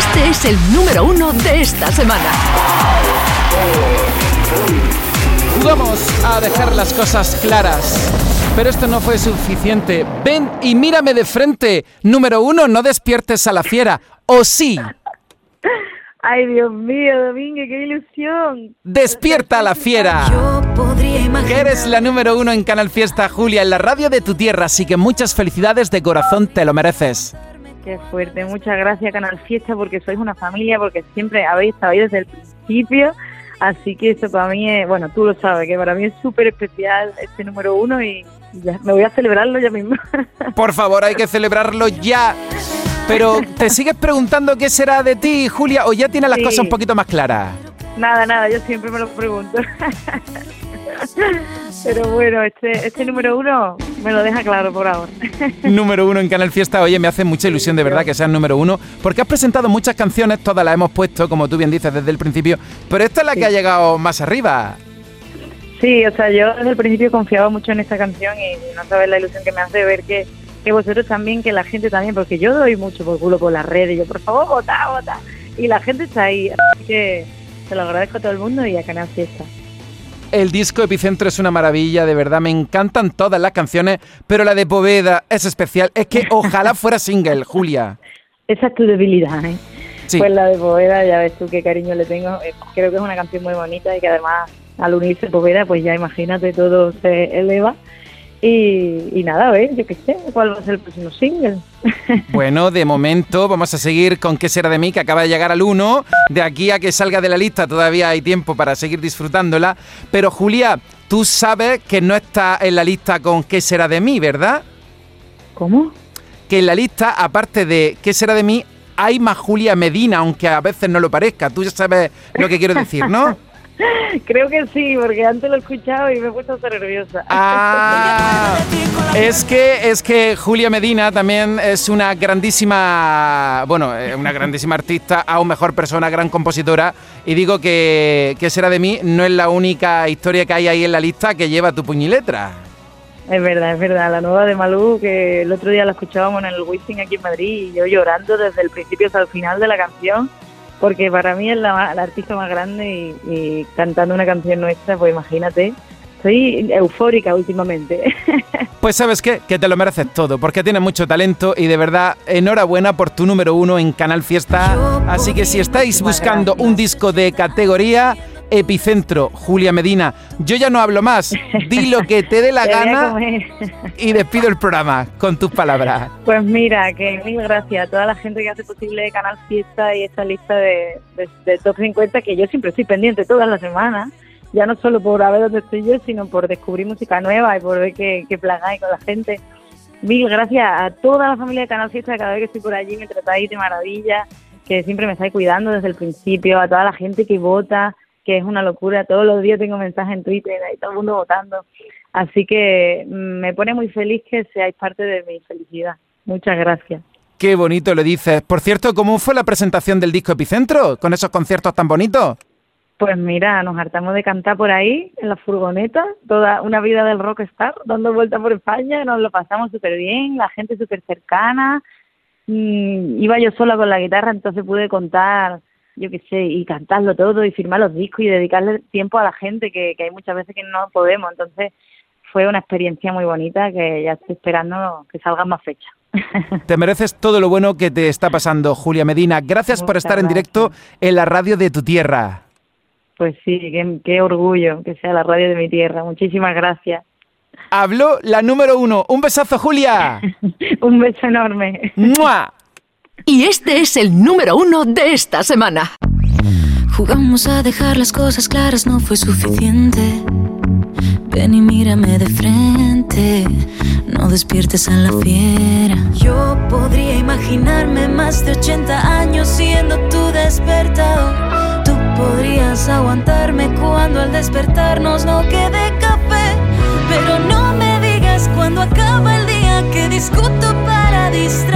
Este es el número uno de esta semana. Vamos a dejar las cosas claras. Pero esto no fue suficiente. Ven y mírame de frente. Número uno, no despiertes a la fiera. ¿O sí? Ay, Dios mío, Domínguez, qué ilusión. Despierta a la fiera. Que eres la número uno en Canal Fiesta, Julia, en la radio de tu tierra. Así que muchas felicidades de corazón, te lo mereces. Qué fuerte, muchas gracias Canal Fiesta porque sois una familia, porque siempre habéis estado ahí desde el principio. Así que eso para mí es, bueno, tú lo sabes, que para mí es súper especial este número uno y ya, me voy a celebrarlo ya mismo. Por favor, hay que celebrarlo ya. Pero, ¿te sigues preguntando qué será de ti, Julia, o ya tienes las Sí. cosas un poquito más claras? Nada, nada, yo siempre me lo pregunto. Pero bueno, este, este número uno me lo deja claro por ahora. número uno en Canal Fiesta. Oye, me hace mucha ilusión de verdad que seas número uno, porque has presentado muchas canciones, todas las hemos puesto, como tú bien dices, desde el principio, pero esta es la que ha llegado más arriba. Sí, o sea, yo desde el principio confiaba mucho en esta canción y no sabes la ilusión que me hace ver que, que vosotros también, que la gente también, porque yo doy mucho por culo por las redes, yo por favor, vota, vota. Y la gente está ahí, así que se lo agradezco a todo el mundo y a Canal Fiesta. El disco Epicentro es una maravilla, de verdad, me encantan todas las canciones, pero la de Poveda es especial. Es que ojalá fuera single, Julia. Esa es tu debilidad, ¿eh? Sí. Pues la de Poveda, ya ves tú qué cariño le tengo. Eh, Creo que es una canción muy bonita y que además al unirse Poveda, pues ya imagínate, todo se eleva. Y, y nada, a ver, yo qué sé, cuál va a ser el próximo single. Bueno, de momento vamos a seguir con ¿Qué será de mí? que acaba de llegar al 1. De aquí a que salga de la lista todavía hay tiempo para seguir disfrutándola. Pero Julia, tú sabes que no está en la lista con ¿Qué será de mí? ¿verdad? ¿Cómo? Que en la lista, aparte de ¿Qué será de mí? Hay más Julia Medina, aunque a veces no lo parezca. Tú ya sabes lo que quiero decir, ¿no? Creo que sí, porque antes lo he escuchado y me he puesto hasta nerviosa. Ah, es que es que Julia Medina también es una grandísima, bueno, eh, una grandísima artista, aún mejor persona, gran compositora. Y digo que, que será de mí no es la única historia que hay ahí en la lista que lleva tu puñiletra. Es verdad, es verdad. La nueva de Malú, que el otro día la escuchábamos en el Wizzing aquí en Madrid y yo llorando desde el principio hasta el final de la canción, porque para mí es la, la artista más grande y, y cantando una canción nuestra, pues imagínate. Estoy eufórica últimamente. Pues sabes qué, que te lo mereces todo, porque tienes mucho talento y de verdad enhorabuena por tu número uno en Canal Fiesta. Así que si estáis buscando un disco de categoría, Epicentro, Julia Medina, yo ya no hablo más, di lo que te dé la Te gana y despido el programa con tus palabras. Pues mira, que mil gracias a toda la gente que hace posible Canal Fiesta y esta lista de, de, de Top 50 que yo siempre estoy pendiente todas las semanas, ya no solo por a ver dónde estoy yo, sino por descubrir música nueva y por ver qué, qué plagáis con la gente. Mil gracias a toda la familia de Canal Fiesta, cada vez que estoy por allí me tratáis de maravilla, que siempre me estáis cuidando desde el principio, a toda la gente que vota, que es una locura, todos los días tengo mensajes en Twitter, ahí todo el mundo votando. Así que mm, me pone muy feliz que seáis parte de mi felicidad. Muchas gracias. Qué bonito lo dices. Por cierto, ¿cómo fue la presentación del disco Epicentro con esos conciertos tan bonitos? Pues mira, nos hartamos de cantar por ahí, en la furgoneta, toda una vida del rockstar, dando vueltas por España, nos lo pasamos súper bien, la gente súper cercana. Mm, iba yo sola con la guitarra, entonces pude contar, yo qué sé, y cantarlo todo, y firmar los discos y dedicarle tiempo a la gente, que, que hay muchas veces que no podemos. Entonces fue una experiencia muy bonita que ya estoy esperando que salgan más fechas. Te mereces todo lo bueno que te está pasando, Julia Medina. Gracias por estar en directo en la radio de tu tierra. Pues sí, qué, qué orgullo que sea la radio de mi tierra. Muchísimas gracias. Habló la número uno. Un besazo, Julia. Un beso enorme. ¡Mua! Y este es el número uno de esta semana. Jugamos a dejar las cosas claras, no fue suficiente. Ven y mírame de frente, no despiertes a la fiera. Yo podría imaginarme más de 80 años siendo tu despertador. Tú podrías aguantarme cuando al despertarnos no quede café. Pero no me digas cuando acaba el día que discuto para distraerme.